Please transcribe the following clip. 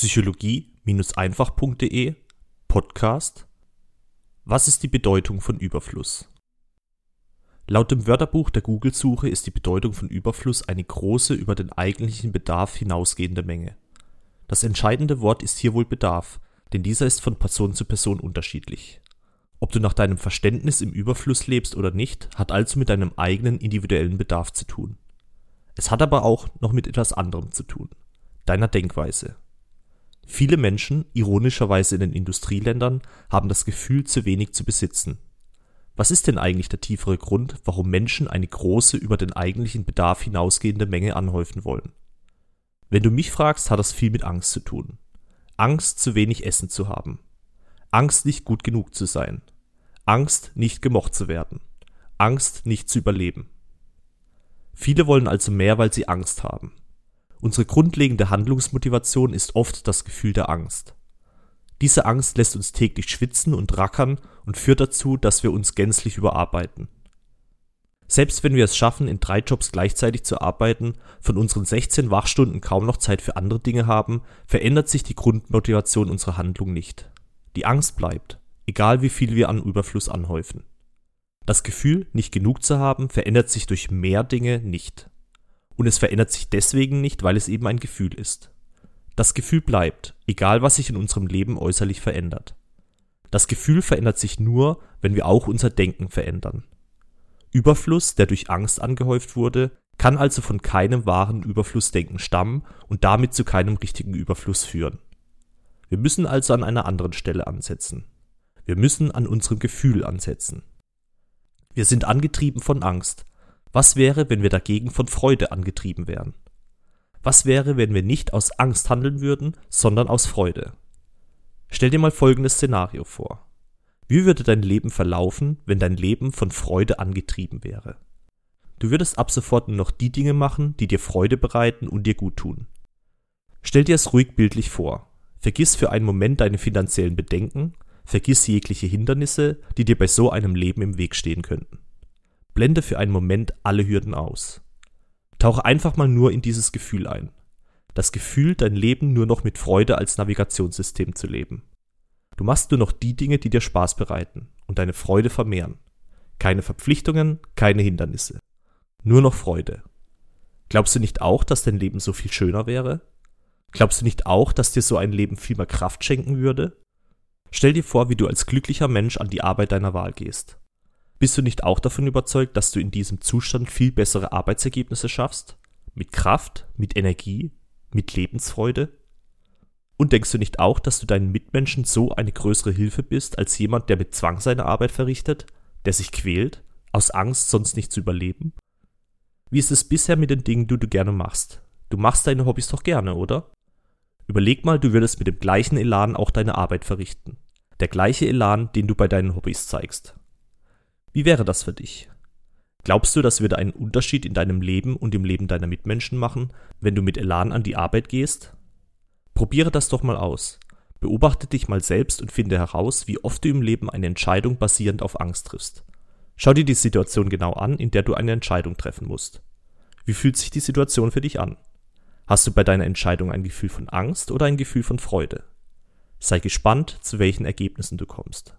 psychologie-einfach.de Podcast Was ist die Bedeutung von Überfluss? Laut dem Wörterbuch der Google-Suche ist die Bedeutung von Überfluss eine große, über den eigentlichen Bedarf hinausgehende Menge. Das entscheidende Wort ist hier wohl Bedarf, denn dieser ist von Person zu Person unterschiedlich. Ob du nach deinem Verständnis im Überfluss lebst oder nicht, hat also mit deinem eigenen individuellen Bedarf zu tun. Es hat aber auch noch mit etwas anderem zu tun, deiner Denkweise. Viele Menschen, ironischerweise in den Industrieländern, haben das Gefühl, zu wenig zu besitzen. Was ist denn eigentlich der tiefere Grund, warum Menschen eine große, über den eigentlichen Bedarf hinausgehende Menge anhäufen wollen? Wenn du mich fragst, hat das viel mit Angst zu tun. Angst, zu wenig Essen zu haben. Angst, nicht gut genug zu sein. Angst, nicht gemocht zu werden. Angst, nicht zu überleben. Viele wollen also mehr, weil sie Angst haben. Unsere grundlegende Handlungsmotivation ist oft das Gefühl der Angst. Diese Angst lässt uns täglich schwitzen und rackern und führt dazu, dass wir uns gänzlich überarbeiten. Selbst wenn wir es schaffen, in drei Jobs gleichzeitig zu arbeiten, von unseren 16 Wachstunden kaum noch Zeit für andere Dinge haben, verändert sich die Grundmotivation unserer Handlung nicht. Die Angst bleibt, egal wie viel wir an Überfluss anhäufen. Das Gefühl, nicht genug zu haben, verändert sich durch mehr Dinge nicht. Und es verändert sich deswegen nicht, weil es eben ein Gefühl ist. Das Gefühl bleibt, egal was sich in unserem Leben äußerlich verändert. Das Gefühl verändert sich nur, wenn wir auch unser Denken verändern. Überfluss, der durch Angst angehäuft wurde, kann also von keinem wahren Überflussdenken stammen und damit zu keinem richtigen Überfluss führen. Wir müssen also an einer anderen Stelle ansetzen. Wir müssen an unserem Gefühl ansetzen. Wir sind angetrieben von Angst, was wäre, wenn wir dagegen von Freude angetrieben wären? Was wäre, wenn wir nicht aus Angst handeln würden, sondern aus Freude? Stell dir mal folgendes Szenario vor. Wie würde dein Leben verlaufen, wenn dein Leben von Freude angetrieben wäre? Du würdest ab sofort nur noch die Dinge machen, die dir Freude bereiten und dir gut tun. Stell dir es ruhig bildlich vor. Vergiss für einen Moment deine finanziellen Bedenken, vergiss jegliche Hindernisse, die dir bei so einem Leben im Weg stehen könnten. Blende für einen Moment alle Hürden aus. Tauche einfach mal nur in dieses Gefühl ein. Das Gefühl, dein Leben nur noch mit Freude als Navigationssystem zu leben. Du machst nur noch die Dinge, die dir Spaß bereiten und deine Freude vermehren. Keine Verpflichtungen, keine Hindernisse. Nur noch Freude. Glaubst du nicht auch, dass dein Leben so viel schöner wäre? Glaubst du nicht auch, dass dir so ein Leben viel mehr Kraft schenken würde? Stell dir vor, wie du als glücklicher Mensch an die Arbeit deiner Wahl gehst. Bist du nicht auch davon überzeugt, dass du in diesem Zustand viel bessere Arbeitsergebnisse schaffst? Mit Kraft, mit Energie, mit Lebensfreude? Und denkst du nicht auch, dass du deinen Mitmenschen so eine größere Hilfe bist als jemand, der mit Zwang seine Arbeit verrichtet, der sich quält, aus Angst sonst nicht zu überleben? Wie ist es bisher mit den Dingen, die du gerne machst? Du machst deine Hobbys doch gerne, oder? Überleg mal, du würdest mit dem gleichen Elan auch deine Arbeit verrichten. Der gleiche Elan, den du bei deinen Hobbys zeigst. Wie wäre das für dich? Glaubst du, das würde einen Unterschied in deinem Leben und im Leben deiner Mitmenschen machen, wenn du mit Elan an die Arbeit gehst? Probiere das doch mal aus. Beobachte dich mal selbst und finde heraus, wie oft du im Leben eine Entscheidung basierend auf Angst triffst. Schau dir die Situation genau an, in der du eine Entscheidung treffen musst. Wie fühlt sich die Situation für dich an? Hast du bei deiner Entscheidung ein Gefühl von Angst oder ein Gefühl von Freude? Sei gespannt, zu welchen Ergebnissen du kommst.